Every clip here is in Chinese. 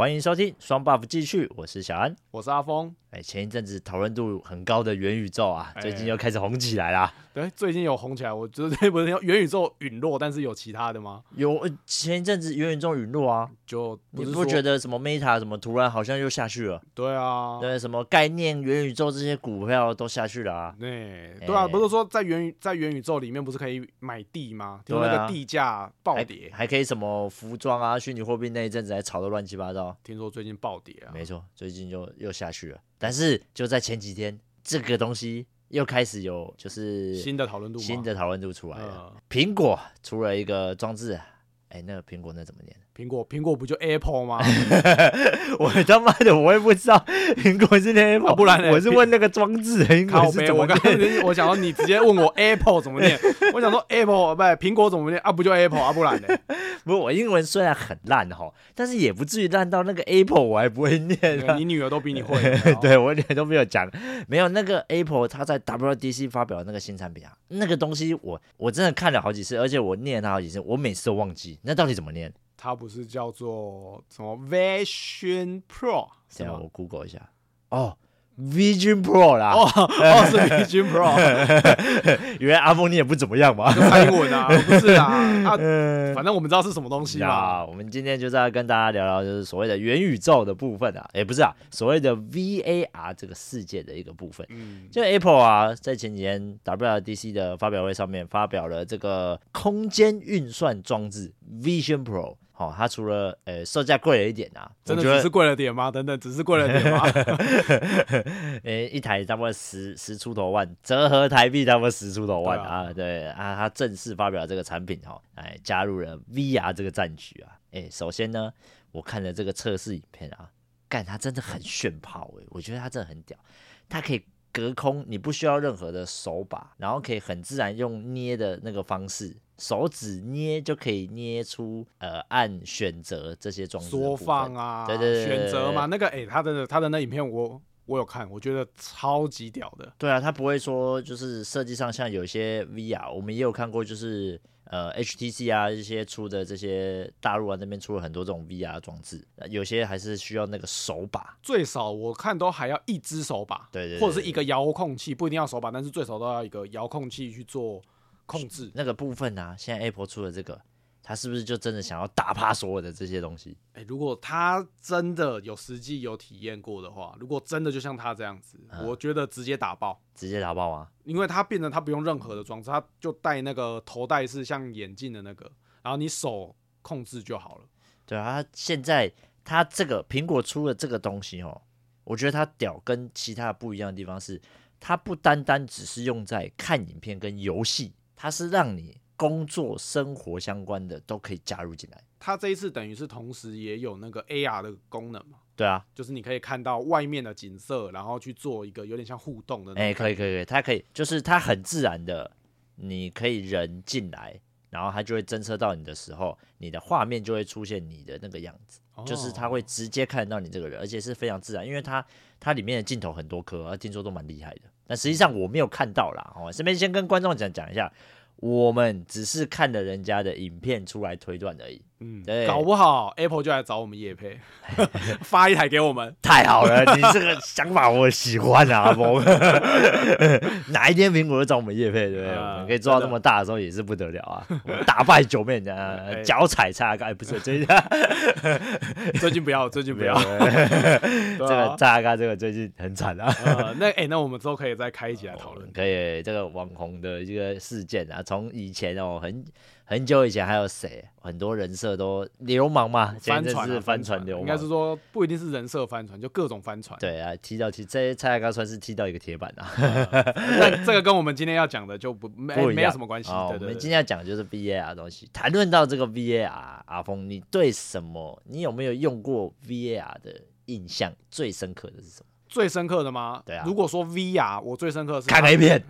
欢迎收听双 buff 继续，我是小安，我是阿峰。哎，前一阵子讨论度很高的元宇宙啊，最近又开始红起来啦。对，最近有红起来。我觉得这不是元宇宙陨落，但是有其他的吗？有，前一阵子元宇宙陨落啊，就不你不觉得什么 Meta 什么突然好像又下去了？对啊，对，什么概念元宇宙这些股票都下去了啊？对，对啊，不是说在元宇在元宇宙里面不是可以买地吗？就那个地价暴跌还，还可以什么服装啊、虚拟货币那一阵子还炒得乱七八糟。听说最近暴跌啊？没错，最近就又下去了。但是就在前几天，这个东西又开始有就是新的讨论度，新的讨论度出来了。苹果出了一个装置，哎，那个苹果那怎么念？苹果苹果不就 Apple 吗？我他妈的，我也不知道苹果是念 Apple，不然我是问那个装置苹果是怎么念。我想说你直接问我 Apple 怎么念，我想说 Apple 不苹果怎么念啊？不就 Apple 啊？不然呢？不是我英文虽然很烂哈，但是也不至于烂到那个 Apple 我还不会念。你女儿都比你会，对我女儿都没有讲，没有那个 Apple 它在 WDC 发表的那个新产品啊，那个东西我我真的看了好几次，而且我念了它好几次，我每次都忘记那到底怎么念。它不是叫做什么 Vision Pro？等下我 Google 一下哦。Vision Pro 啦，哦哦是 Vision Pro，原来阿峰你也不怎么样嘛，猜英文啊，不是啊，啊，反正我们知道是什么东西嘛。我们今天就是要跟大家聊聊，就是所谓的元宇宙的部分啊，也不是啊，所谓的 VAR 这个世界的一个部分。嗯，就 Apple 啊，在前几天 WWDC 的发表会上面发表了这个空间运算装置 Vision Pro。哦，它除了呃售价贵了一点啊，真的只是贵了点吗？等等，只是贵了点吗？呃，一台差不多十十出头万，折合台币差不多十出头万啊。啊对啊，它正式发表这个产品哈，哎，加入了 VR 这个战局啊。哎，首先呢，我看了这个测试影片啊，干它真的很炫炮哎，我觉得它真的很屌，它可以隔空，你不需要任何的手把，然后可以很自然用捏的那个方式。手指捏就可以捏出呃按选择这些装置缩放啊，对对对，选择嘛，那个哎、欸，他的他的那影片我我有看，我觉得超级屌的。对啊，他不会说就是设计上像有些 VR，我们也有看过，就是呃 HTC 啊一些出的这些大陆啊那边出了很多这种 VR 装置，有些还是需要那个手把，最少我看都还要一只手把，对对，对，或者是一个遥控器，不一定要手把，但是最少都要一个遥控器去做。控制那个部分啊，现在 Apple 出的这个，他是不是就真的想要打趴所有的这些东西？哎、欸，如果他真的有实际有体验过的话，如果真的就像他这样子，嗯、我觉得直接打爆，直接打爆啊！因为他变成他不用任何的装置，他就戴那个头戴式像眼镜的那个，然后你手控制就好了。对啊，他现在他这个苹果出了这个东西哦，我觉得它屌跟其他不一样的地方是，它不单单只是用在看影片跟游戏。它是让你工作生活相关的都可以加入进来。它这一次等于是同时也有那个 AR 的功能嘛？对啊，就是你可以看到外面的景色，然后去做一个有点像互动的。哎、欸，可以可以可以，它可以就是它很自然的，你可以人进来，然后它就会侦测到你的时候，你的画面就会出现你的那个样子，哦、就是它会直接看到你这个人，而且是非常自然，因为它它里面的镜头很多颗，听说都蛮厉害的。但实际上我没有看到啦，哦，这边先跟观众讲讲一下，我们只是看了人家的影片出来推断而已。嗯，对，搞不好 Apple 就来找我们叶配，发一台给我们，太好了！你这个想法我喜欢啊，阿峰。哪一天苹果就找我们叶配，对不对？我们可以做到这么大的时候也是不得了啊！打败九妹的 脚踩叉嘎，不是最近，最近不要，最近不要。这个叉叉这个最近很惨啊。那哎，那我们之后可以再开一集来讨论。可以，这个网红的一个事件啊，从以前哦很。很久以前还有谁？很多人设都流氓嘛，翻船是翻船流氓，应该是说不一定是人设翻船，就各种翻船。对啊，踢到踢，这些蔡阿嘎算是踢到一个铁板啊。那这个跟我们今天要讲的就不 没没有什么关系。我们今天要讲的就是 VAR 的东西。谈论到这个 VAR，阿峰，你对什么？你有没有用过 VAR 的印象最深刻的是什么？最深刻的吗？对啊。如果说 VR，我最深刻的是看 A 片。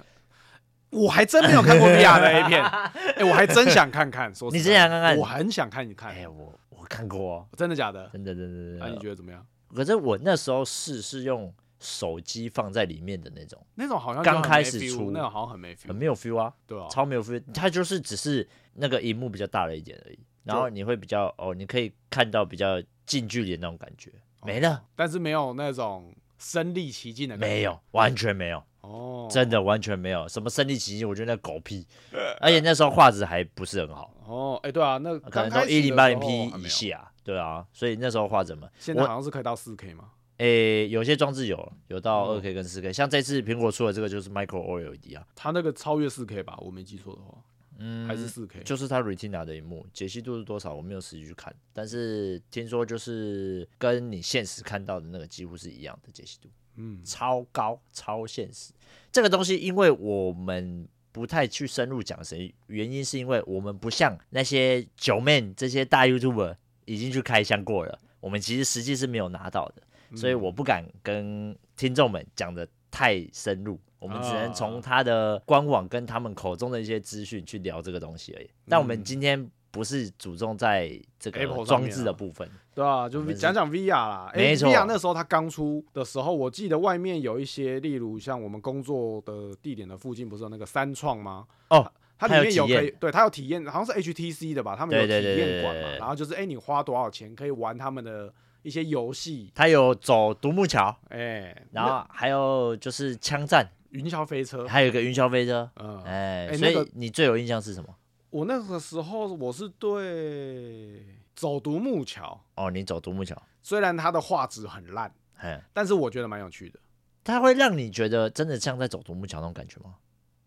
我还真没有看过 VR 的 A 片，哎、欸，我还真想看看。说你真想看看？我很想看一看。哎、欸，我我看过，真的假的？真的真的真的。你觉得怎么样？可是我那时候试是用手机放在里面的那种，那种好像刚开始出，那种好像很没 feel，很没有 feel 啊，对啊，超没有 feel。它就是只是那个荧幕比较大了一点而已，然后你会比较哦，你可以看到比较。近距离的那种感觉没了，但是没有那种身临其境的没有，完全没有。哦，真的完全没有什么身临其境，我觉得那狗屁，而且那时候画质还不是很好。哦，哎，对啊，那可能都一零八零 P 以下，对啊，所以那时候画质嘛，现在好像是可以到四 K 吗？诶，有些装置有有到二 K 跟四 K，像这次苹果出的这个就是 Micro OLED 啊，它那个超越四 K 吧，我没记错的话，嗯，还是四 K，就是它 Retina 的萤幕，解析度是多少？我没有实际去看，但是听说就是跟你现实看到的那个几乎是一样的解析度。嗯，超高超现实，这个东西，因为我们不太去深入讲谁，原因是因为我们不像那些九 man 这些大 YouTuber 已经去开箱过了，我们其实实际是没有拿到的，所以我不敢跟听众们讲的太深入，我们只能从他的官网跟他们口中的一些资讯去聊这个东西而已。但我们今天。不是注重在这个装置的部分，对啊，就讲讲 VR 啦。没错，VR 那时候它刚出的时候，我记得外面有一些，例如像我们工作的地点的附近，不是有那个三创吗？哦，它里面有可以，对，它有体验，好像是 HTC 的吧？他们有体验馆嘛？然后就是，哎，你花多少钱可以玩他们的一些游戏？它有走独木桥，哎，然后还有就是枪战、云霄飞车，还有一个云霄飞车，嗯，哎，所以你最有印象是什么？我那个时候我是对走独木桥哦，你走独木桥，虽然它的画质很烂，嘿但是我觉得蛮有趣的。它会让你觉得真的像在走独木桥那种感觉吗？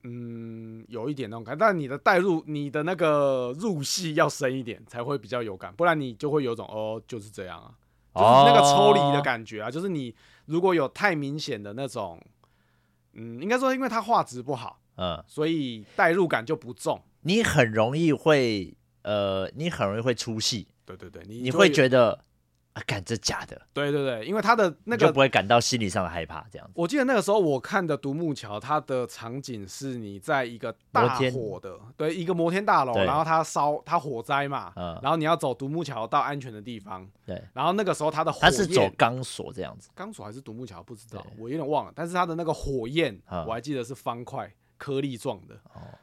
嗯，有一点那种感觉，但你的代入，你的那个入戏要深一点才会比较有感，不然你就会有种哦，就是这样啊，就是那个抽离的感觉啊，哦、就是你如果有太明显的那种，嗯，应该说因为它画质不好，嗯，所以代入感就不重。你很容易会，呃，你很容易会出戏。对对对，你你会觉得啊，干这假的。对对对，因为他的那个就不会感到心理上的害怕，这样子。我记得那个时候我看的独木桥，它的场景是你在一个大火的，对，一个摩天大楼，然后它烧，它火灾嘛，然后你要走独木桥到安全的地方。对，然后那个时候它的火焰，它是走钢索这样子，钢索还是独木桥不知道，我有点忘了。但是它的那个火焰，我还记得是方块颗粒状的，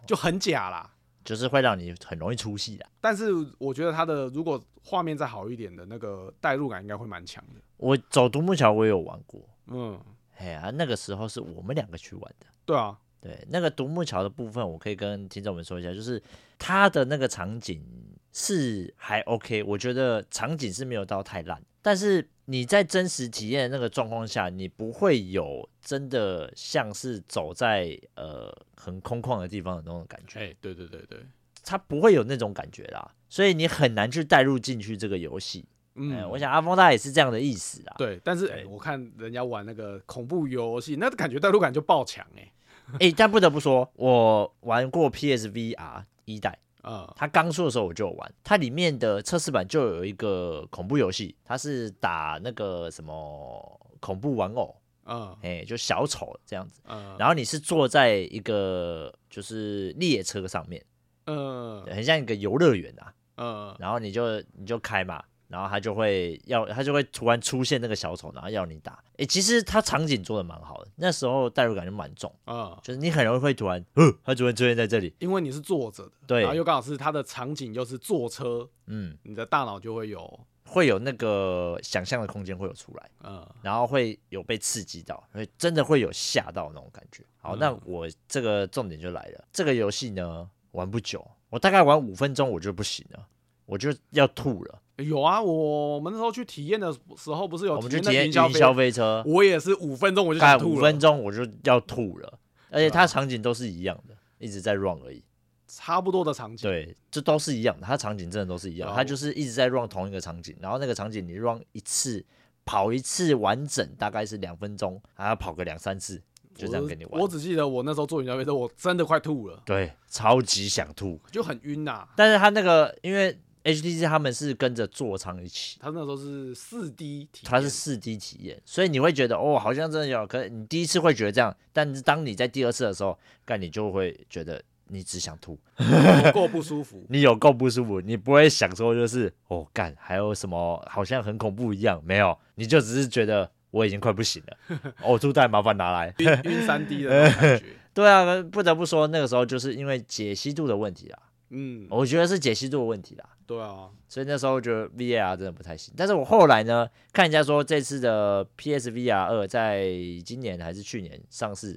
就很假啦。就是会让你很容易出戏的，但是我觉得它的如果画面再好一点的那个代入感应该会蛮强的。我走独木桥我也有玩过，嗯，哎呀，那个时候是我们两个去玩的。对啊，对，那个独木桥的部分，我可以跟听众们说一下，就是它的那个场景是还 OK，我觉得场景是没有到太烂，但是。你在真实体验那个状况下，你不会有真的像是走在呃很空旷的地方的那种感觉。哎，对对对对，它不会有那种感觉啦，所以你很难去带入进去这个游戏。嗯，我想阿峰他也是这样的意思啦。对，但是哎，我看人家玩那个恐怖游戏，那感觉代入感就爆强哎。哎，但不得不说，我玩过 PSVR 一代。嗯，它刚出的时候我就有玩，它里面的测试版就有一个恐怖游戏，它是打那个什么恐怖玩偶，嗯，哎，就小丑这样子，嗯，然后你是坐在一个就是列车上面，嗯，很像一个游乐园啊，嗯，然后你就你就开嘛。然后他就会要，他就会突然出现那个小丑，然后要你打。诶，其实他场景做的蛮好的，那时候代入感就蛮重啊，嗯、就是你很容易会突然，呃，他突然出现在这里，因为你是坐着的，对，然后又刚好是他的场景又是坐车，嗯，你的大脑就会有会有那个想象的空间会有出来，嗯，然后会有被刺激到，会真的会有吓到那种感觉。好，嗯、那我这个重点就来了，这个游戏呢玩不久，我大概玩五分钟我就不行了，我就要吐了。有啊，我们那时候去体验的时候，不是有我们去体验云消费车，我也是五分钟我就想吐了，五分钟我就要吐了，而且它场景都是一样的，一直在 run 而已，差不多的场景，对，这都是一样的，它场景真的都是一样，它就是一直在 run 同一个场景，然后那个场景你 run 一次，跑一次完整大概是两分钟，还要跑个两三次，就这样跟你玩。我只记得我那时候坐云霄飞车，我真的快吐了，对，超级想吐，就很晕呐。但是他那个因为。HTC 他们是跟着座舱一起，他那时候是四 D 体验，他是四 D 体验，所以你会觉得哦，好像真的有。可是你第一次会觉得这样，但是当你在第二次的时候，干你就会觉得你只想吐，有够不舒服。你有够不舒服，你不会想说就是哦干，还有什么好像很恐怖一样，没有，你就只是觉得我已经快不行了，呕吐袋麻烦拿来，晕三 D 的感觉。对啊，不得不说那个时候就是因为解析度的问题啊。嗯，我觉得是解析度的问题啦。对啊，所以那时候觉得 VAR 真的不太行。但是我后来呢，看人家说这次的 PSVR 二在今年还是去年上市，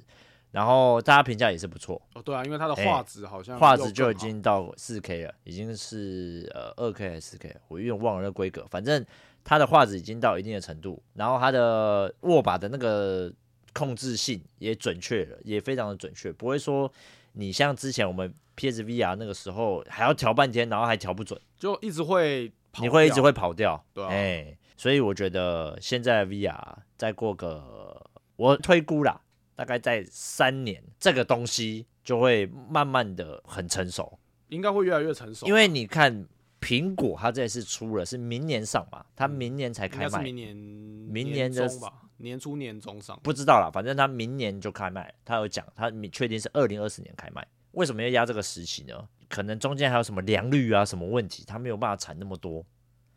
然后大家评价也是不错。哦，对啊，因为它的画质好像画质就已经到四 K 了，已经是呃二 K 还是四 K，我有点忘了那规格。反正它的画质已经到一定的程度，然后它的握把的那个控制性也准确了，也非常的准确，不会说你像之前我们。PSVR 那个时候还要调半天，然后还调不准，就一直会，你会一直会跑掉，对啊，欸，所以我觉得现在 VR 再过个，我推估啦，大概在三年，这个东西就会慢慢的很成熟，应该会越来越成熟，因为你看苹果它这次出了是明年上嘛，它明年才开卖，明年明年的吧，年初年中上，不知道啦，反正他明年就开卖，他有讲，他确定是二零二四年开卖。为什么要压这个时期呢？可能中间还有什么良率啊，什么问题，他没有办法产那么多。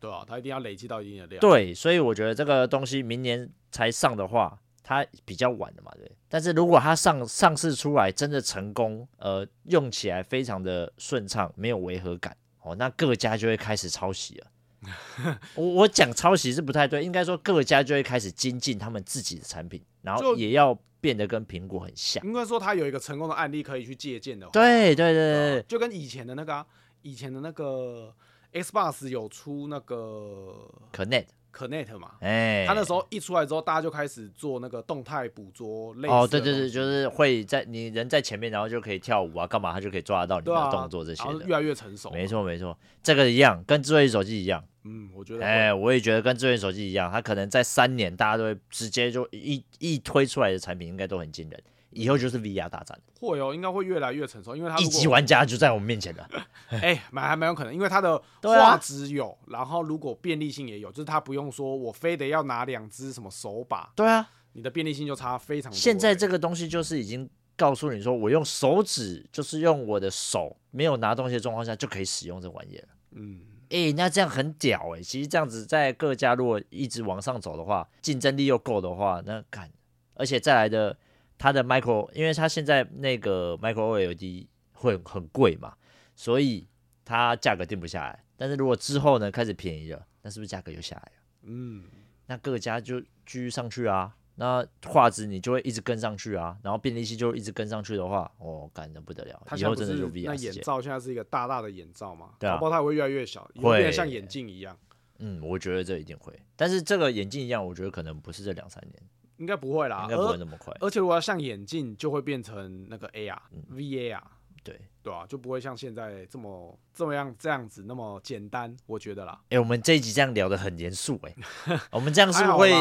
对啊，他一定要累积到一定的量。对，所以我觉得这个东西明年才上的话，它比较晚的嘛，对。但是如果它上上市出来真的成功，呃，用起来非常的顺畅，没有违和感，哦，那各家就会开始抄袭了。我我讲抄袭是不太对，应该说各家就会开始精进他们自己的产品，然后也要。变得跟苹果很像，应该说它有一个成功的案例可以去借鉴的话。对对对对，就跟以前的那个、啊，以前的那个 Xbox 有出那个 Connect。Connect 嘛，哎、欸，他那时候一出来之后，大家就开始做那个动态捕捉类似。哦，对对对，就是会在你人在前面，然后就可以跳舞啊，干嘛，他就可以抓得到你的动作这些的。啊、越来越成熟。没错没错，这个一样，跟智慧手机一样。嗯，我觉得。哎、欸，我也觉得跟智慧手机一样，它可能在三年，大家都会直接就一一推出来的产品，应该都很惊人。以后就是 VR 大战，会哦，应该会越来越成熟，因为它一级玩家就在我们面前了。哎、欸，买还蛮有可能，因为它的 画质有、啊，然后如果便利性也有，就是它不用说我非得要拿两只什么手把。对啊，你的便利性就差非常多。现在这个东西就是已经告诉你说，我用手指，就是用我的手没有拿东西的状况下就可以使用这玩意儿。嗯，哎、欸，那这样很屌哎、欸。其实这样子在各家如果一直往上走的话，竞争力又够的话，那干，而且再来的。它的 micro，因为它现在那个 micro LED 会很贵嘛，所以它价格定不下来。但是如果之后呢开始便宜了，那是不是价格又下来了？嗯，那各家就继续上去啊，那画质你就会一直跟上去啊，然后便利器就一直跟上去的话，哦，干得不得了。以后真的就 VR 那眼罩现在是一个大大的眼罩嘛，对啊，包括它会越来越小，会变得像眼镜一样。嗯，我觉得这一定会，但是这个眼镜一样，我觉得可能不是这两三年。应该不会啦，应该不会那么快。而且如果要像眼镜，就会变成那个 AR、嗯、VAR，对对啊，就不会像现在这么这么样这样子那么简单，我觉得啦。哎、欸，我们这一集这样聊得很严肃哎，我们这样是不是会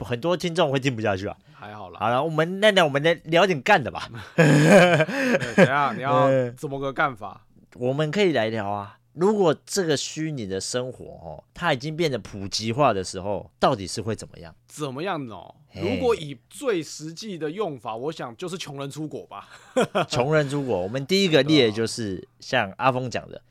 很多听众会听不下去啊？还好啦。好了，我们那那我们来聊点干的吧。等下你要 怎么个干法？我们可以来聊啊。如果这个虚拟的生活哦，它已经变得普及化的时候，到底是会怎么样？怎么样呢？如果以最实际的用法，我想就是穷人出国吧。穷人出国，我们第一个列就是像阿峰讲的，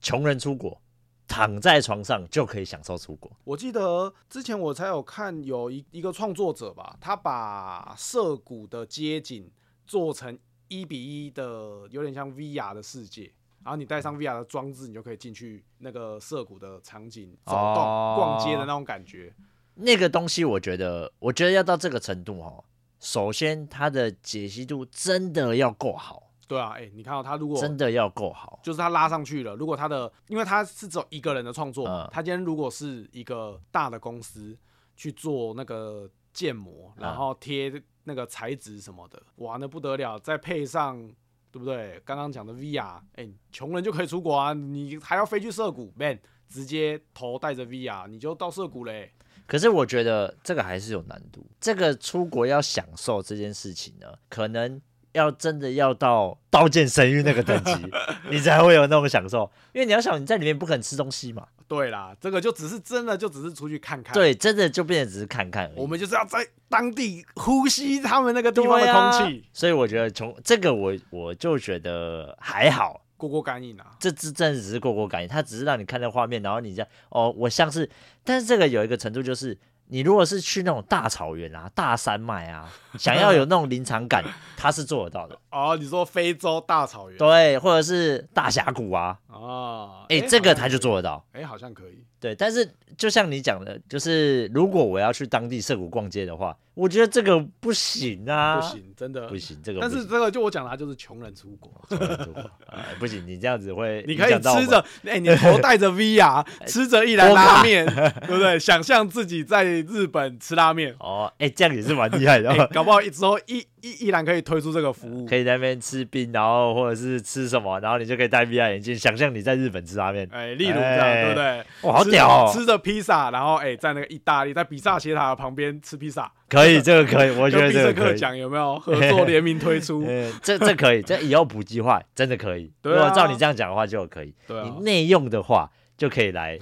穷人出国，躺在床上就可以享受出国。我记得之前我才有看有一一个创作者吧，他把涩谷的街景做成一比一的，有点像 VR 的世界。然后你带上 VR 的装置，你就可以进去那个涩谷的场景走动、哦、逛街的那种感觉。那个东西，我觉得，我觉得要到这个程度哦，首先它的解析度真的要够好。对啊，哎，你看到它如果真的要够好，就是它拉上去了。如果它的，因为它是只有一个人的创作，他、嗯、今天如果是一个大的公司去做那个建模，然后贴那个材质什么的，哇，那不得了，再配上。对不对？刚刚讲的 VR，哎，穷人就可以出国啊，你还要飞去涩谷，man，直接头戴着 VR，你就到涩谷嘞。可是我觉得这个还是有难度。这个出国要享受这件事情呢，可能要真的要到《刀剑神域》那个等级，你才会有那种享受。因为你要想你在里面不可能吃东西嘛。对啦，这个就只是真的，就只是出去看看。对，真的就变成只是看看而已。我们就是要在当地呼吸他们那个地方的空气。啊、所以我觉得从这个我我就觉得还好，过过干瘾啊。这这真的只是过过干瘾，它只是让你看那画面，然后你这样哦，我像是，但是这个有一个程度就是，你如果是去那种大草原啊、大山脉啊，想要有那种临场感，它是做得到的。哦，你说非洲大草原？对，或者是大峡谷啊。哦，哎、欸，这个他就做得到。哎、欸，好像可以。对，但是就像你讲的，就是如果我要去当地涩谷逛街的话，我觉得这个不行啊，不行，真的不行。这个，但是这个就我讲的，就是穷人出国，穷人出国、呃，不行，你这样子会，你可以吃着，哎、欸，你头戴着 VR，吃着一兰拉面，对不对？想象自己在日本吃拉面，哦，哎、欸，这样也是蛮厉害的、欸，搞不好之后一一依然可以推出这个服务，可以在那边吃冰，然后或者是吃什么，然后你就可以戴 VR 眼镜，想象你在日本吃拉面，哎、欸，例如这样，欸、对不对？哇，好屌、哦，吃着披萨，然后哎、欸，在那个意大利，在比萨斜塔旁边吃披萨，可以，这个可以，我觉得这个可以。讲有没有合作联名推出？欸、这这可以，这以后普及化真的可以。对、啊，如果照你这样讲的话就可以。对、啊，你内用的话。就可以来，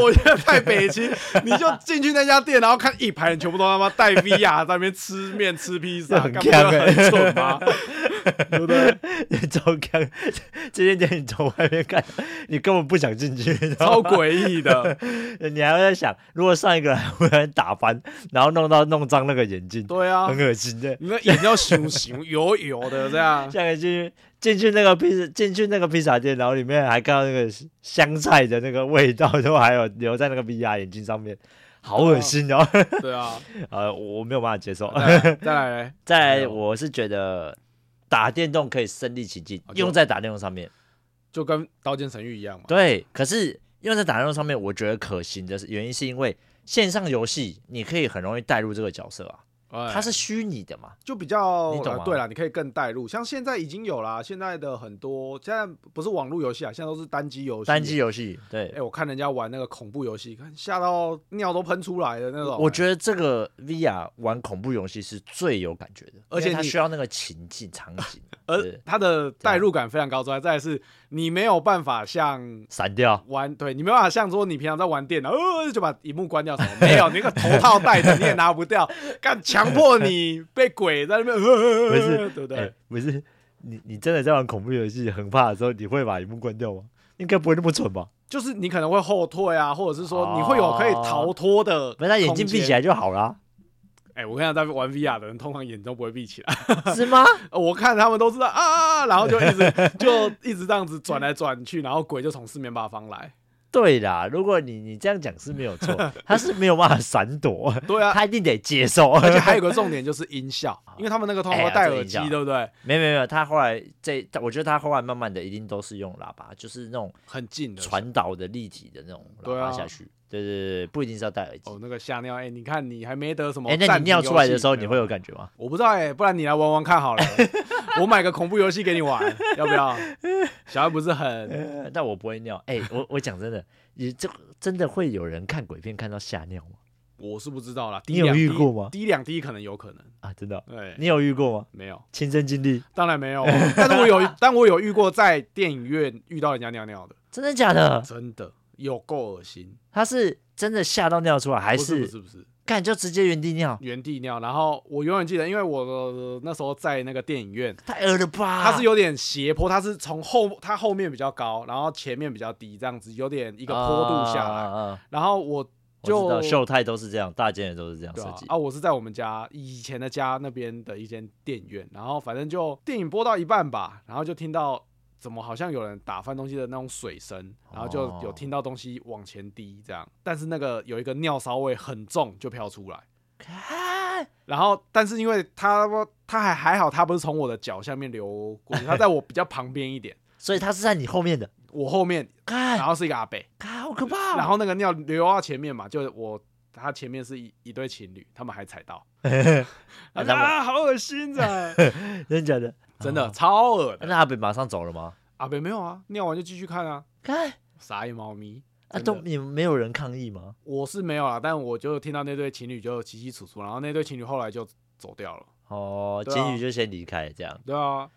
我觉得太北京，你就进去那家店，然后看一排人全部都他妈戴 VR 在那边吃面吃披萨，很强很蠢吗？对不对？你超强，这些店你从外面看，你根本不想进去，超诡异的。你还会在想，如果上一个人忽然打翻，然后弄到弄脏那个眼镜，对啊，很恶心的，你那眼要熊熊油油的这样，下个进进去那个披萨，进去那个披萨店，然后里面还看到那个香菜的那个味道，都还有留在那个 VR 眼镜上面，好恶心哦。对啊，呃，我没有办法接受。再来，再来，我是觉得打电动可以身临其境，用在打电动上面，就跟《刀剑神域》一样嘛。对，可是用在打电动上面，我觉得可行的原因是因为线上游戏你可以很容易带入这个角色啊。它是虚拟的嘛，就比较你懂吗？对了，你可以更带入。像现在已经有啦，现在的很多现在不是网络游戏啊，现在都是单机游戏。单机游戏，对。哎、欸，我看人家玩那个恐怖游戏，看吓到尿都喷出来的那种。我觉得这个 VR 玩恐怖游戏是最有感觉的，而且它需要那个情境场景，而它的代入感非常高。之外，再来是你没有办法像闪掉玩，对你没办法像说你平常在玩电脑，呃，就把荧幕关掉什么？没有，你那个头套戴着你也拿不掉，干强迫你被鬼在那边，不是 对不对？欸、不是你，你真的在玩恐怖游戏很怕的时候，你会把荧幕关掉吗？应该不会那么蠢吧？就是你可能会后退啊，或者是说你会有可以逃脱的，把、哦、他眼睛闭起来就好了。哎、欸，我看到在玩 VR 的人，通常眼都不会闭起来，是吗？我看他们都知道啊，然后就一直就一直这样子转来转去，然后鬼就从四面八方来。对啦，如果你你这样讲是没有错，他是没有办法闪躲，对啊，他一定得接受。而且还有个 重点就是音效，因为他们那个通常会戴耳机、欸，对不对？没有没有，他后来这，我觉得他后来慢慢的一定都是用喇叭，就是那种很近的传导的立体的那种喇叭下去。对对对，不一定是要戴耳机。哦，那个吓尿，哎、欸，你看你还没得什么？哎、欸，那你尿出来的时候，你会有感觉吗？我不知道哎、欸，不然你来玩玩看好了。我买个恐怖游戏给你玩，要不要？小孩不是很、呃……但我不会尿。哎、欸，我我讲真的，你这真的会有人看鬼片看到吓尿吗？我是不知道啦。你有遇过吗？滴两滴可能有可能啊，真的。对，你有遇过吗？没有，亲身经历？当然没有。但是我有，但我有遇过在电影院遇到人家尿尿的。真的假的？真的。有够恶心，他是真的吓到尿出来，还是不是不是？干就直接原地尿，原地尿。然后我永远记得，因为我那时候在那个电影院，太恶了吧？它是有点斜坡，它是从后，它后面比较高，然后前面比较低，这样子有点一个坡度下来。啊、然后我就我秀泰都是这样，大间也都是这样设计啊，啊。我是在我们家以前的家那边的一间电影院，然后反正就电影播到一半吧，然后就听到。怎么好像有人打翻东西的那种水声，然后就有听到东西往前滴这样，但是那个有一个尿骚味很重就飘出来，然后但是因为他他还还好，他不是从我的脚下面流过去，他在我比较旁边一点，所以他是在你后面的，我后面，然后是一个阿伯，好可怕，然后那个尿流到前面嘛，就我他前面是一一对情侣，他们还踩到，啊，好恶心啊，真的假的？真的、哦、超恶的。那阿北马上走了吗？阿北没有啊，尿完就继续看啊。看傻眼猫咪啊，都你们没有人抗议吗？我是没有啊，但我就听到那对情侣就起起楚楚，然后那对情侣后来就走掉了。哦，情侣就先离开这样。对啊，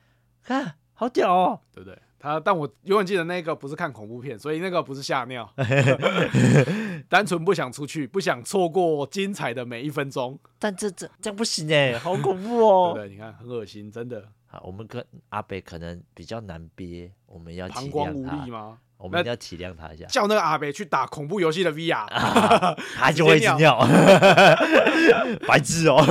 看好屌哦，对不对？他但我永远记得那个不是看恐怖片，所以那个不是吓尿，单纯不想出去，不想错过精彩的每一分钟。但这这这样不行哎，好恐怖哦。对，对对，你看很恶心，真的。啊，我们跟阿北可能比较难憋，我们要体谅他？我们一定要体谅他一下。叫那个阿北去打恐怖游戏的 VR，、啊、他就会一直尿，白痴哦。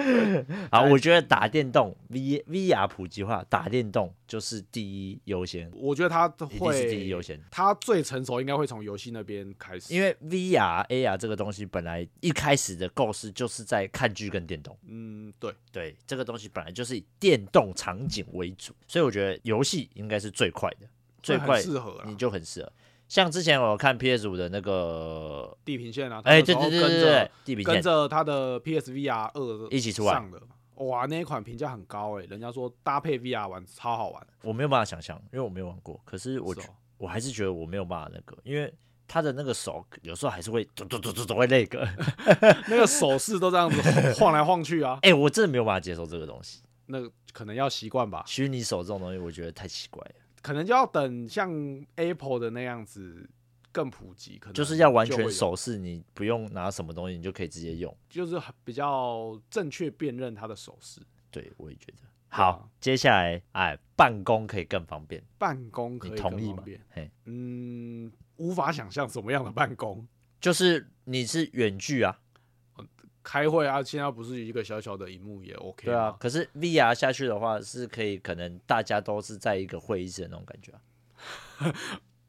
好，我觉得打电动 V VR 普及化，打电动就是第一优先。我觉得他会是第一优先，他最成熟应该会从游戏那边开始，因为 VR AR 这个东西本来一开始的构思就是在看剧跟电动。嗯，对对，这个东西本来就是以电动场景为主，所以我觉得游戏应该是最快的。最快适合，你就很适合。像之前我看 PS 五的那个地平线啊，哎，对对对对对，地平线跟着它的 PSVR 二一起出来上的，哇，那一款评价很高哎，人家说搭配 VR 玩超好玩。我没有办法想象，因为我没有玩过。可是我我还是觉得我没有办法那个，因为他的那个手有时候还是会走走走走走会那个，那个手势都这样子晃来晃去啊。哎，我真的没有办法接受这个东西。那可能要习惯吧。虚拟手这种东西，我觉得太奇怪了。可能就要等像 Apple 的那样子更普及，可能就就是要完全手势，你不用拿什么东西，你就可以直接用，就是比较正确辨认它的手势。对，我也觉得。好，啊、接下来哎，办公可以更方便，办公可以更方便，你同意吗？嘿，嗯，无法想象什么样的办公，就是你是远距啊。开会啊，现在不是一个小小的荧幕也 OK。对啊，可是 VR 下去的话，是可以可能大家都是在一个会议室的那种感觉啊。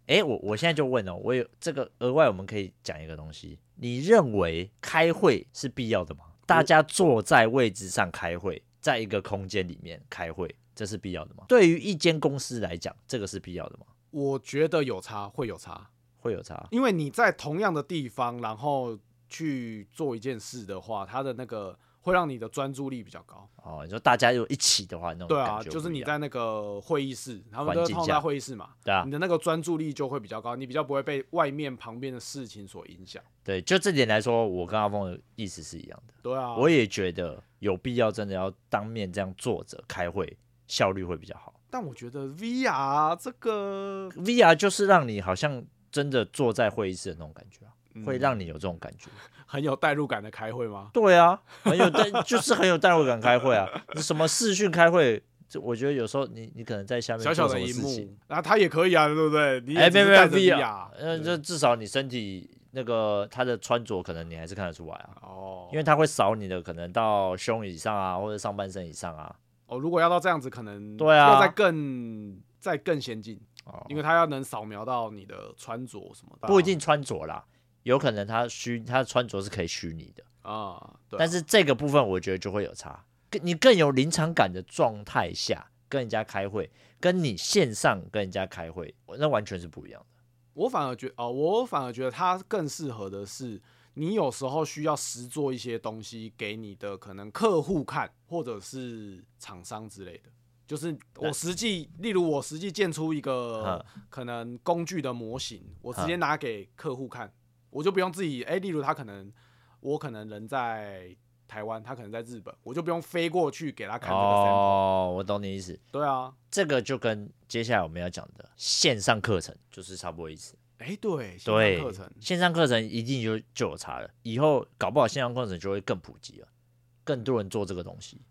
哎、欸，我我现在就问哦，我有这个额外，我们可以讲一个东西。你认为开会是必要的吗？大家坐在位置上开会，在一个空间里面开会，这是必要的吗？对于一间公司来讲，这个是必要的吗？我觉得有差，会有差，会有差，因为你在同样的地方，然后。去做一件事的话，它的那个会让你的专注力比较高。哦，你说大家又一起的话，那种对啊，就是你在那个会议室，他们都是在会议室嘛，对啊，你的那个专注力就会比较高，你比较不会被外面旁边的事情所影响。对，就这点来说，我跟阿峰的意思是一样的。对啊，我也觉得有必要真的要当面这样坐着开会，效率会比较好。但我觉得 VR 这个 VR 就是让你好像真的坐在会议室的那种感觉啊。会让你有这种感觉，很有代入感的开会吗？对啊，很有代，就是很有代入感开会啊。什么视讯开会，就我觉得有时候你你可能在下面小小的一幕，然后他也可以啊，对不对？哎，没有没有必要，嗯，就至少你身体那个他的穿着，可能你还是看得出来啊。哦，因为他会扫你的，可能到胸以上啊，或者上半身以上啊。哦，如果要到这样子，可能对啊，要再更再更先进哦，因为他要能扫描到你的穿着什么的，不一定穿着啦。有可能他虚，他穿着是可以虚拟的啊，对啊，但是这个部分我觉得就会有差，更你更有临场感的状态下跟人家开会，跟你线上跟人家开会，那完全是不一样的。我反而觉得哦，我反而觉得它更适合的是，你有时候需要实做一些东西给你的可能客户看，或者是厂商之类的，就是我实际，例如我实际建出一个可能工具的模型，我直接拿给客户看。我就不用自己哎、欸，例如他可能，我可能人在台湾，他可能在日本，我就不用飞过去给他看这个 sample。哦，我懂你意思。对啊，这个就跟接下来我们要讲的线上课程就是差不多意思。哎、欸，对，对，线上课程，线上课程一定就就有差了，以后搞不好线上课程就会更普及了，更多人做这个东西。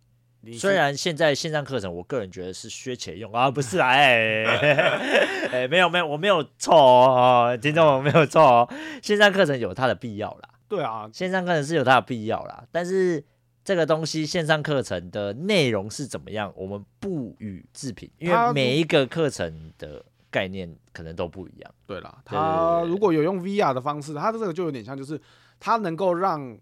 虽然现在线上课程，我个人觉得是削钱用啊，不是啊，哎、欸欸，没有没有，我没有错哦，听众我没有错哦，线上课程有它的必要啦，对啊，线上课程是有它的必要啦，但是这个东西线上课程的内容是怎么样，我们不予置评，因为每一个课程的概念可能都不一样。对啦，他如果有用 VR 的方式，他的这个就有点像，就是他能够让。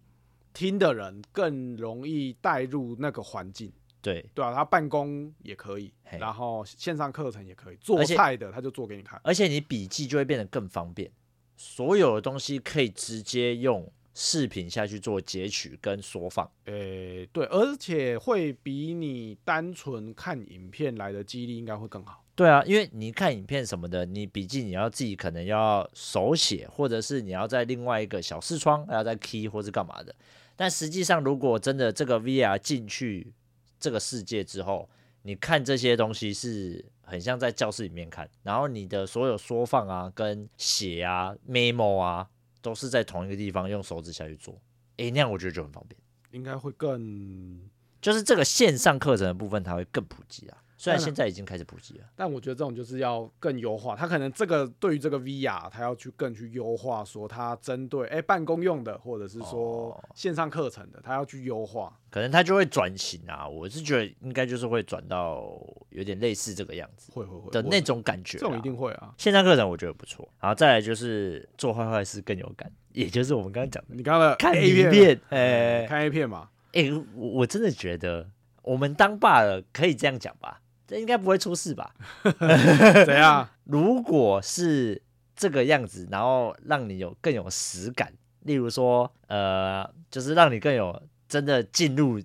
听的人更容易带入那个环境，对。对啊，他办公也可以，然后线上课程也可以，做菜的他就做给你看，而且你笔记就会变得更方便，所有的东西可以直接用视频下去做截取跟缩放，诶、欸，对，而且会比你单纯看影片来的记忆力应该会更好。对啊，因为你看影片什么的，你笔记你要自己可能要手写，或者是你要在另外一个小视窗还要再 key 或是干嘛的。但实际上，如果真的这个 VR 进去这个世界之后，你看这些东西是很像在教室里面看，然后你的所有缩放啊、跟写啊、memo 啊，都是在同一个地方用手指下去做，诶，那样我觉得就很方便，应该会更，就是这个线上课程的部分它会更普及啊。虽然现在已经开始普及了，但我觉得这种就是要更优化。他可能这个对于这个 VR，他要去更去优化，说他针对哎、欸、办公用的，或者是说线上课程的，他要去优化。可能他就会转型啊。我是觉得应该就是会转到有点类似这个样子，会会会的那种感觉。这种一定会啊。线上课程我觉得不错，然后再来就是做坏坏事更有感，也就是我们刚刚讲的，你刚刚看 A 片，哎、欸，看 A 片嘛。哎、欸，我我真的觉得我们当爸了可以这样讲吧。这应该不会出事吧？怎样？如果是这个样子，然后让你有更有实感，例如说，呃，就是让你更有真的进入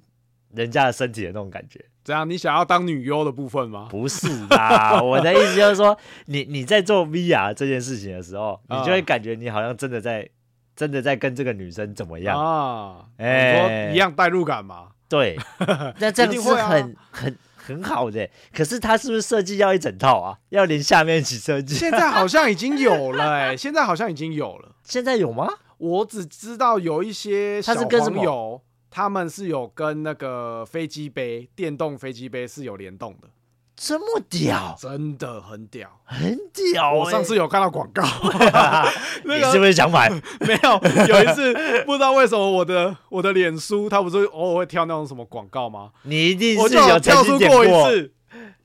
人家的身体的那种感觉。怎样？你想要当女优的部分吗？不是啦，我的意思就是说，你你在做 VR 这件事情的时候，你就会感觉你好像真的在真的在跟这个女生怎么样啊？哎，说一样代入感嘛？对，那这样是很很。很好的，可是它是不是设计要一整套啊？要连下面一起设计？现在好像已经有了哎、欸，现在好像已经有了。现在有吗？我只知道有一些小黄油，他们是有跟那个飞机杯、电动飞机杯是有联动的。这么屌，真的很屌，很屌、欸！我上次有看到广告，你是不是想买？没有，有一次不知道为什么我的我的脸书，它不是偶尔会跳那种什么广告吗？你一定是有跳出过一次，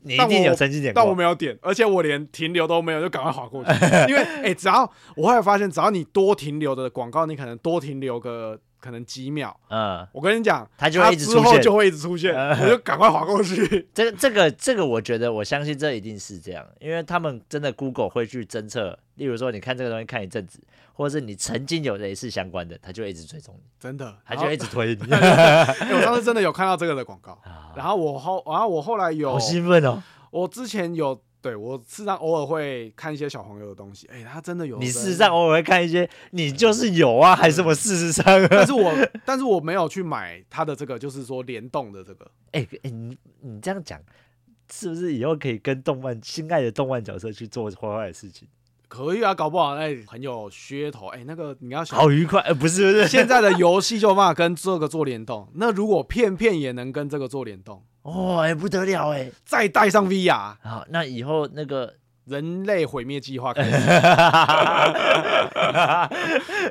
你一定有曾经点过，但我没有点，而且我连停留都没有，就赶快划过去。因为哎、欸，只要我后来发现，只要你多停留的广告，你可能多停留个。可能几秒，嗯，我跟你讲，它就会一直出现，就会一直出现，嗯、我就赶快划过去。这个、这个、这个，我觉得，我相信这一定是这样，因为他们真的 Google 会去侦测，例如说，你看这个东西看一阵子，或者是你曾经有类似相关的，他就一直追踪你，真的，他就一直推你。我上次真的有看到这个的广告，然后我后，然后我后来有，好兴奋哦，我之前有。对，我事实上偶尔会看一些小朋友的东西，哎，他真的有。你事实上偶尔会看一些，你就是有啊，还是什么？事实上，但是我但是我没有去买他的这个，就是说联动的这个。哎哎，你你这样讲，是不是以后可以跟动漫心爱的动漫角色去做坏坏的事情？可以啊，搞不好哎很有噱头，哎，那个你要想好愉快，哎，不是不是，现在的游戏就有办法跟这个做联动，那如果片片也能跟这个做联动。哦，哎、欸，不得了哎！再带上 VR，好，那以后那个人类毁灭计划 对不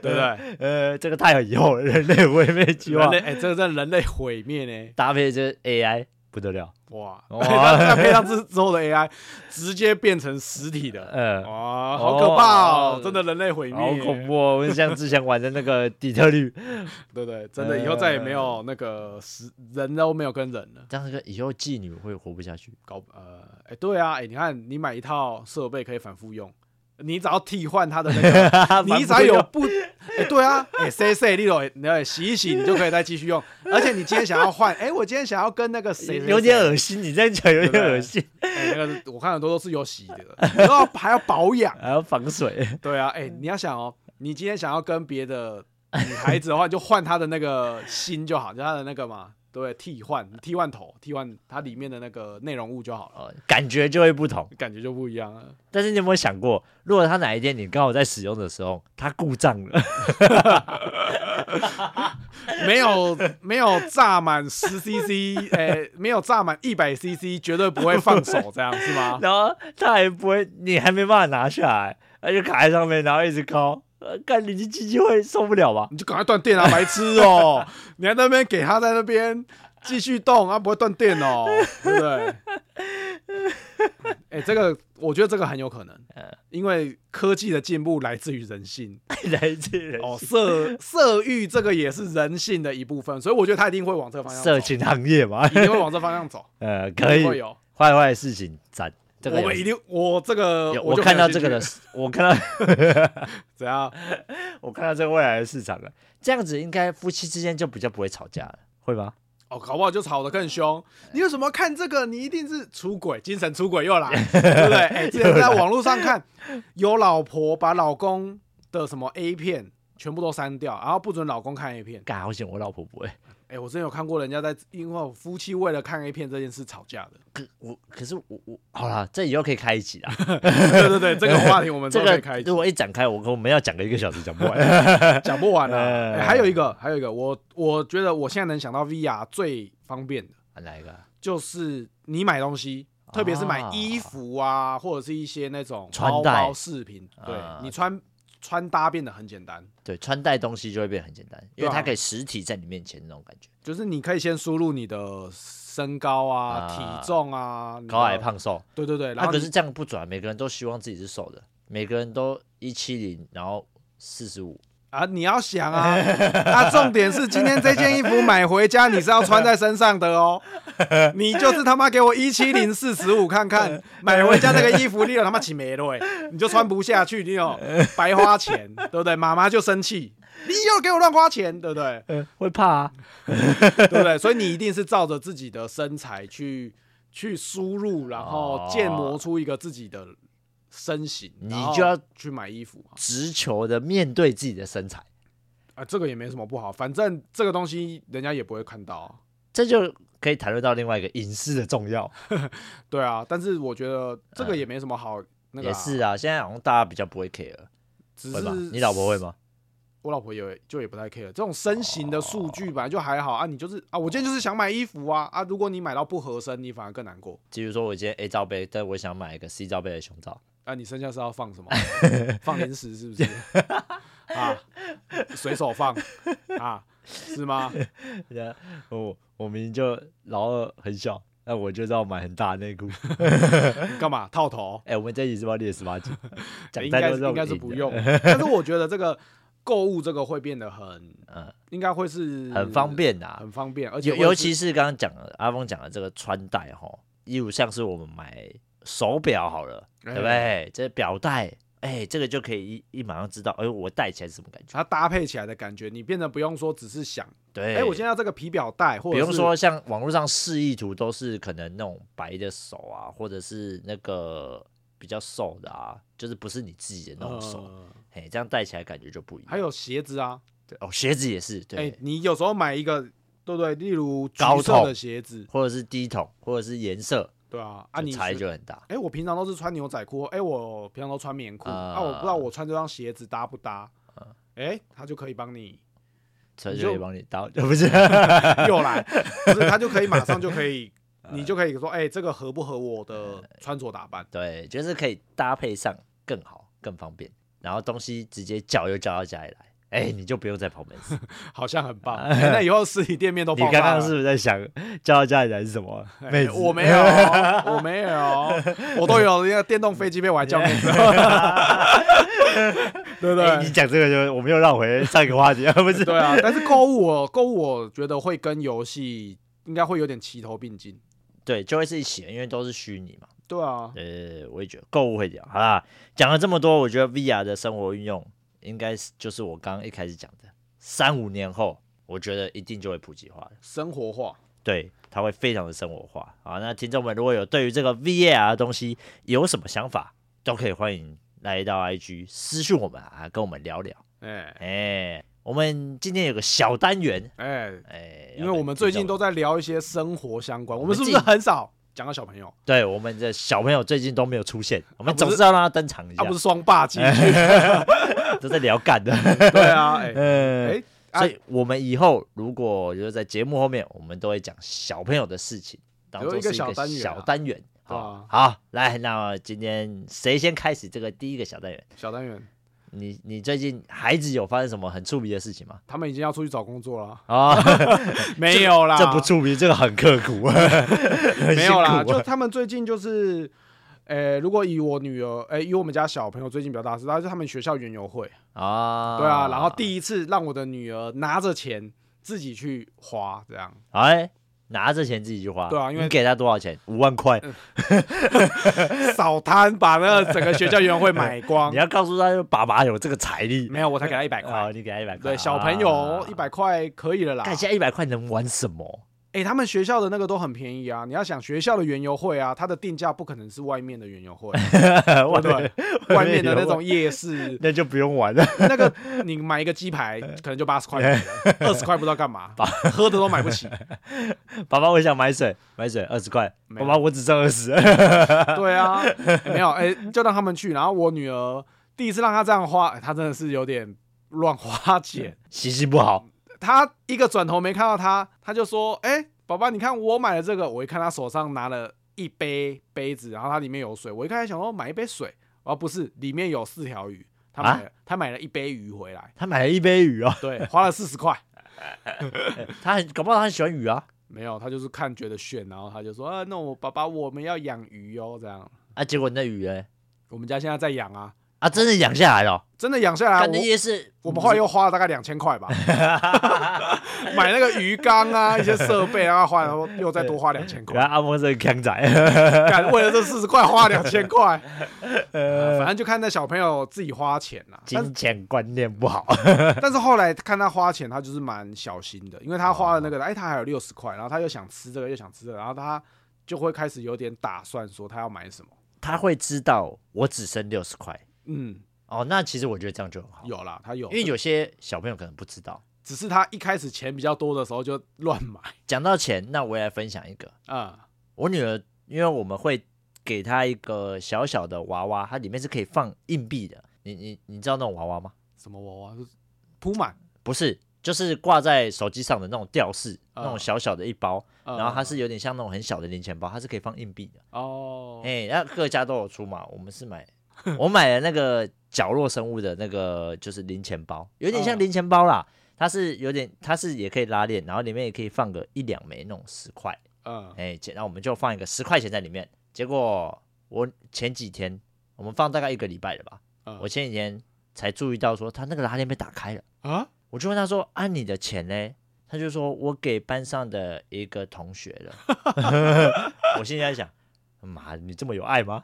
对？呃，这个太有以后人类毁灭计划，哎、欸，这个在人类毁灭呢，搭配这 AI。不得了哇！那 那配上之之后的 AI，直接变成实体的，嗯，哇，好可怕哦！真的人类毁灭，好恐怖哦！像之前玩的那个底特律，对不对？真的以后再也没有那个实人都没有跟人了，这样子以后妓女会活不下去。搞呃，哎，对啊，哎，你看你买一套设备可以反复用。你只要替换它的那个，你只要有不，对啊，哎，C C，你有，你洗一洗，你就可以再继续用。而且你今天想要换，哎、欸，我今天想要跟那个谁，有点恶心，你这样讲有点恶心。那个我看很多都是有洗的，然后还要保养，还要防水。对啊，哎、欸，你要想哦，你今天想要跟别的女孩子的话，就换她的那个心就好，就她的那个嘛。对，替换替换头，替换它里面的那个内容物就好了，感觉就会不同，感觉就不一样了。但是你有没有想过，如果它哪一天你刚好在使用的时候，它故障了，没有没有炸满十 CC，哎，没有炸满一百 CC，绝对不会放手，这样是吗？然后它还不会，你还没办法拿下来，它就卡在上面，然后一直抠。干你这机器会受不了吧？你就赶快断电啊，白痴哦！你在那边给他在那边继续动，他不会断电哦，对不对？哎、欸，这个我觉得这个很有可能，因为科技的进步来自于人性，来自于人性。哦，色色欲这个也是人性的一部分，所以我觉得他一定会往这个方向走。色情行业嘛，一定会往这方向走。呃，可以，会有坏坏的事情赞。我们一定，我这个我看到这个的，我看到 怎样？我看到这个未来的市场了，这样子应该夫妻之间就比较不会吵架了，会吗？哦，搞不好就吵得更凶。你有什么看这个？你一定是出轨，精神出轨又来，对不对？哎，之前在网络上看，有老婆把老公的什么 A 片全部都删掉，然后不准老公看 A 片。干，好险我老婆不会。哎、欸，我之前有看过人家在因为夫妻为了看 A 片这件事吵架的。可我可是我我好啦，这以后可以开一集啦。对对对，这个话题我们都可以开一集。如果一展开，我我们要讲个一个小时讲不完，讲不完了、欸。还有一个，还有一个，我我觉得我现在能想到 VR 最方便的，哪一个？就是你买东西，特别是买衣服啊，或者是一些那种穿包戴包饰品，对、啊你穿穿搭变得很简单，对，穿戴东西就会变很简单，因为它可以实体在你面前那种感觉，就是你可以先输入你的身高啊、啊体重啊、高矮，胖瘦。对对对，然那、后可是这样不准，每个人都希望自己是瘦的，每个人都一七零，然后四十五。啊，你要想啊，啊，重点是今天这件衣服买回家，你是要穿在身上的哦。你就是他妈给我一七零四十五看看，买回家那个衣服你有他妈起霉了，你就穿不下去，你有白花钱，对不对？妈妈就生气，你又给我乱花钱，对不对？呃，会怕啊。对不对？所以你一定是照着自己的身材去去输入，然后建模出一个自己的身形，你就要去买衣服直球的面对自己的身材，啊。这个也没什么不好，反正这个东西人家也不会看到啊。这就可以谈论到另外一个隐私的重要。对啊，但是我觉得这个也没什么好那个、也是啊，现在好像大家比较不会 care，只？是你老婆会吗？我老婆也就也不太 care 这种身形的数据本来就还好啊。你就是啊，我今天就是想买衣服啊啊，如果你买到不合身，你反而更难过。比如说我今天 A 罩杯，但我想买一个 C 罩杯的胸罩，啊，你剩下是要放什么？放零食是不是？啊，随手放啊，是吗？我我明明就老二很小，那我就要买很大内裤。你干嘛套头？哎、欸，我们这一集是不是要列十八禁？应该应该是不用，但是我觉得这个购物这个会变得很，嗯，应该会是很方便的，很方便，而且尤尤其是刚刚讲的阿峰讲的这个穿戴哈，例如像是我们买手表好了，欸、对不对？这表带。哎、欸，这个就可以一一马上知道，哎，我戴起来是什么感觉？它搭配起来的感觉，你变得不用说只是想，对，哎、欸，我现在要这个皮表带，或者不用说像网络上示意图都是可能那种白的手啊，或者是那个比较瘦的啊，就是不是你自己的那种手，哎、呃，这样戴起来感觉就不一样。还有鞋子啊，对哦，鞋子也是，对，哎、欸，你有时候买一个，对不对？例如高筒的鞋子，或者是低筒，或者是颜色。对啊，啊，你差异就很大。哎、欸，我平常都是穿牛仔裤，哎、欸，我平常都穿棉裤，呃、啊，我不知道我穿这双鞋子搭不搭。哎、他就可以帮你，他就可以帮你搭，不是 又来，不是他就可以马上就可以，你就可以说，哎、欸，这个合不合我的穿着打扮？对，就是可以搭配上更好、更方便，然后东西直接叫又叫到家里来。哎、欸，你就不用再跑门市，好像很棒。欸、那以后实体店面都。你刚刚是不是在想叫到家里来是什么？妹子，我没有，我没有，我都有那个电动飞机被，我还叫妹子。对不对？欸、你讲这个就我们又绕回上一个话题，不是？对啊，但是购物，我购物我觉得会跟游戏应该会有点齐头并进。对，就会是一起，因为都是虚拟嘛。对啊，呃，我也觉得购物会这样。好啦，讲了这么多，我觉得 VR 的生活运用。应该是就是我刚刚一开始讲的，三五年后，我觉得一定就会普及化了，生活化。对，它会非常的生活化。好，那听众们如果有对于这个 VR 的东西有什么想法，都可以欢迎来到 IG 私讯我们啊，跟我们聊聊。哎、欸、哎、欸，我们今天有个小单元，哎哎、欸，因为我们最近都在聊一些生活相关，我们是不是很少？讲到小朋友，对，我们的小朋友最近都没有出现，我们总是要让他登场一下。他不是双霸进去，都在聊干的。对啊，哎、欸，嗯、欸，所以我们以后如果就是在节目后面，我们都会讲小朋友的事情，当做是一个小单元。小单元，好，啊、好，来，那今天谁先开始这个第一个小单元？小单元。你你最近孩子有发生什么很触鼻的事情吗？他们已经要出去找工作了啊！没有啦，这，这不触鼻，这个很刻苦。没有啦，就他们最近就是，呃、欸，如果以我女儿，诶、欸，以我们家小朋友最近比较大事，他就是他们学校园游会啊，对啊，然后第一次让我的女儿拿着钱自己去花，这样，哎。拿着钱自己去花，对啊，因为你给他多少钱？五万块，扫摊把那个整个学校园游会买光。你要告诉他，爸爸有这个财力。没有，我才给他一百块。你给他一百块。对，小朋友一百块可以了啦。看现在一百块能玩什么？哎、欸，他们学校的那个都很便宜啊！你要想学校的园游会啊，它的定价不可能是外面的园游会，对不对？外面的那种夜市，那就不用玩了。那个你买一个鸡排 可能就八十块，二十块不知道干嘛，喝的都买不起。爸爸，我想买水，买水二十块。爸爸，我只剩二十。对啊，欸、没有，哎、欸，就让他们去。然后我女儿第一次让她这样花，欸、她真的是有点乱花钱，习性不好。他一个转头没看到他，他就说：“哎、欸，宝宝，你看我买了这个。”我一看他手上拿了一杯杯子，然后它里面有水。我一开始想说买一杯水，哦不是，里面有四条鱼。他买了、啊，他买了一杯鱼回来。他买了一杯鱼哦，对，花了四十块。他很搞不好他很喜欢鱼啊。没有，他就是看觉得炫，然后他就说啊，那我爸爸我们要养鱼哦，这样。啊，结果那鱼呢？我们家现在在养啊。啊，真的养下来了，真的养下来。那也是我，我们后来又花了大概两千块吧，买那个鱼缸啊，一些设备，然后花然后又再多花两千块。阿峰是强仔，为了这四十块花两千块，呃 反正就看那小朋友自己花钱呐，金钱观念不好。但是后来看他花钱，他就是蛮小心的，因为他花了那个，哎，他还有六十块，然后他又想吃这个，又想吃这个，然后他就会开始有点打算，说他要买什么。他会知道我只剩六十块。嗯，哦，那其实我觉得这样就很好。有啦，他有，因为有些小朋友可能不知道，只是他一开始钱比较多的时候就乱买。讲到钱，那我也来分享一个啊、嗯，我女儿，因为我们会给她一个小小的娃娃，它里面是可以放硬币的。你你你知道那种娃娃吗？什么娃娃？是扑满？不是，就是挂在手机上的那种吊饰、嗯，那种小小的一包、嗯，然后它是有点像那种很小的零钱包，它是可以放硬币的。哦，哎，那各家都有出嘛，我们是买。我买了那个角落生物的那个，就是零钱包，有点像零钱包啦。它是有点，它是也可以拉链，然后里面也可以放个一两枚那种十块。嗯，哎，然后我们就放一个十块钱在里面。结果我前几天，我们放大概一个礼拜了吧。我前几天才注意到说，他那个拉链被打开了啊。我就问他说：“按你的钱呢？”他就说：“我给班上的一个同学了。” 我现在在想，妈，你这么有爱吗？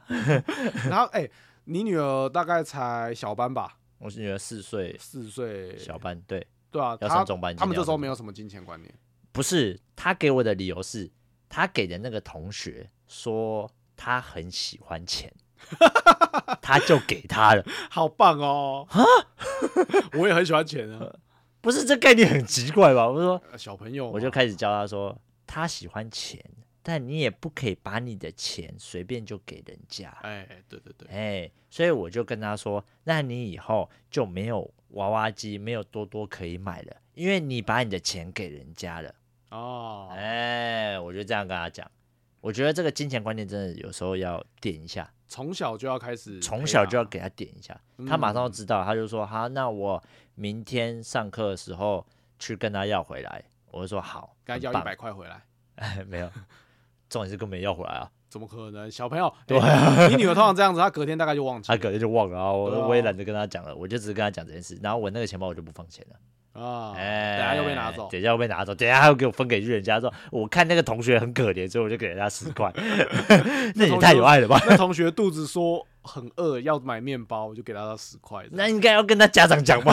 然后哎。欸你女儿大概才小班吧？我女儿四岁，四岁小班，对对啊，要上中班。他们这时候没有什么金钱观念。不是，他给我的理由是，他给的那个同学说他很喜欢钱，他就给他了，好棒哦！我也很喜欢钱啊，不是这概念很奇怪吧？我说小朋友，我就开始教他说他喜欢钱。但你也不可以把你的钱随便就给人家，哎，对对对，哎，所以我就跟他说，那你以后就没有娃娃机，没有多多可以买了，因为你把你的钱给人家了。哦，哎，我就这样跟他讲，我觉得这个金钱观念真的有时候要点一下，从小就要开始，从小就要给他点一下，他马上就知道，他就说好，那我明天上课的时候去跟他要回来。我就说好，该要一百块回来，哎，没有。重点是根本要回来啊！怎么可能？小朋友，对、欸，你女儿通常这样子，她隔天大概就忘记，她隔天就忘了啊！我我也懒得跟她讲了，我就只是跟她讲这件事。然后我那个钱包我就不放钱了啊！哎、欸，等下又被拿走，等下又被拿走，等下还要给我分给人家说，我看那个同学很可怜，所以我就给人家十块。那也太有爱了吧？那同学肚子说很饿，要买面包，我就给他十块。那应该要跟他家长讲吧？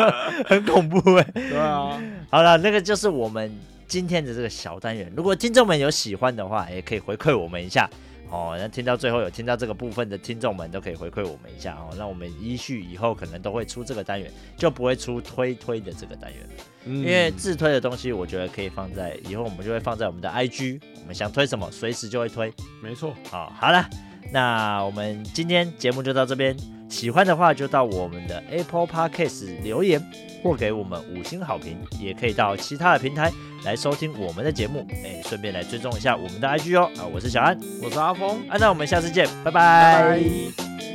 很恐怖哎、欸！对啊，好了，那个就是我们。今天的这个小单元，如果听众们有喜欢的话，也可以回馈我们一下哦。那听到最后有听到这个部分的听众们，都可以回馈我们一下哦。那我们依序以后可能都会出这个单元，就不会出推推的这个单元因为自推的东西，我觉得可以放在以后，我们就会放在我们的 IG，我们想推什么，随时就会推。没错。好，好了，那我们今天节目就到这边。喜欢的话，就到我们的 Apple Podcast 留言，或给我们五星好评，也可以到其他的平台来收听我们的节目。哎，顺便来追踪一下我们的 IG 哦。啊，我是小安，我是阿峰，啊，那我们下次见，拜拜。拜拜。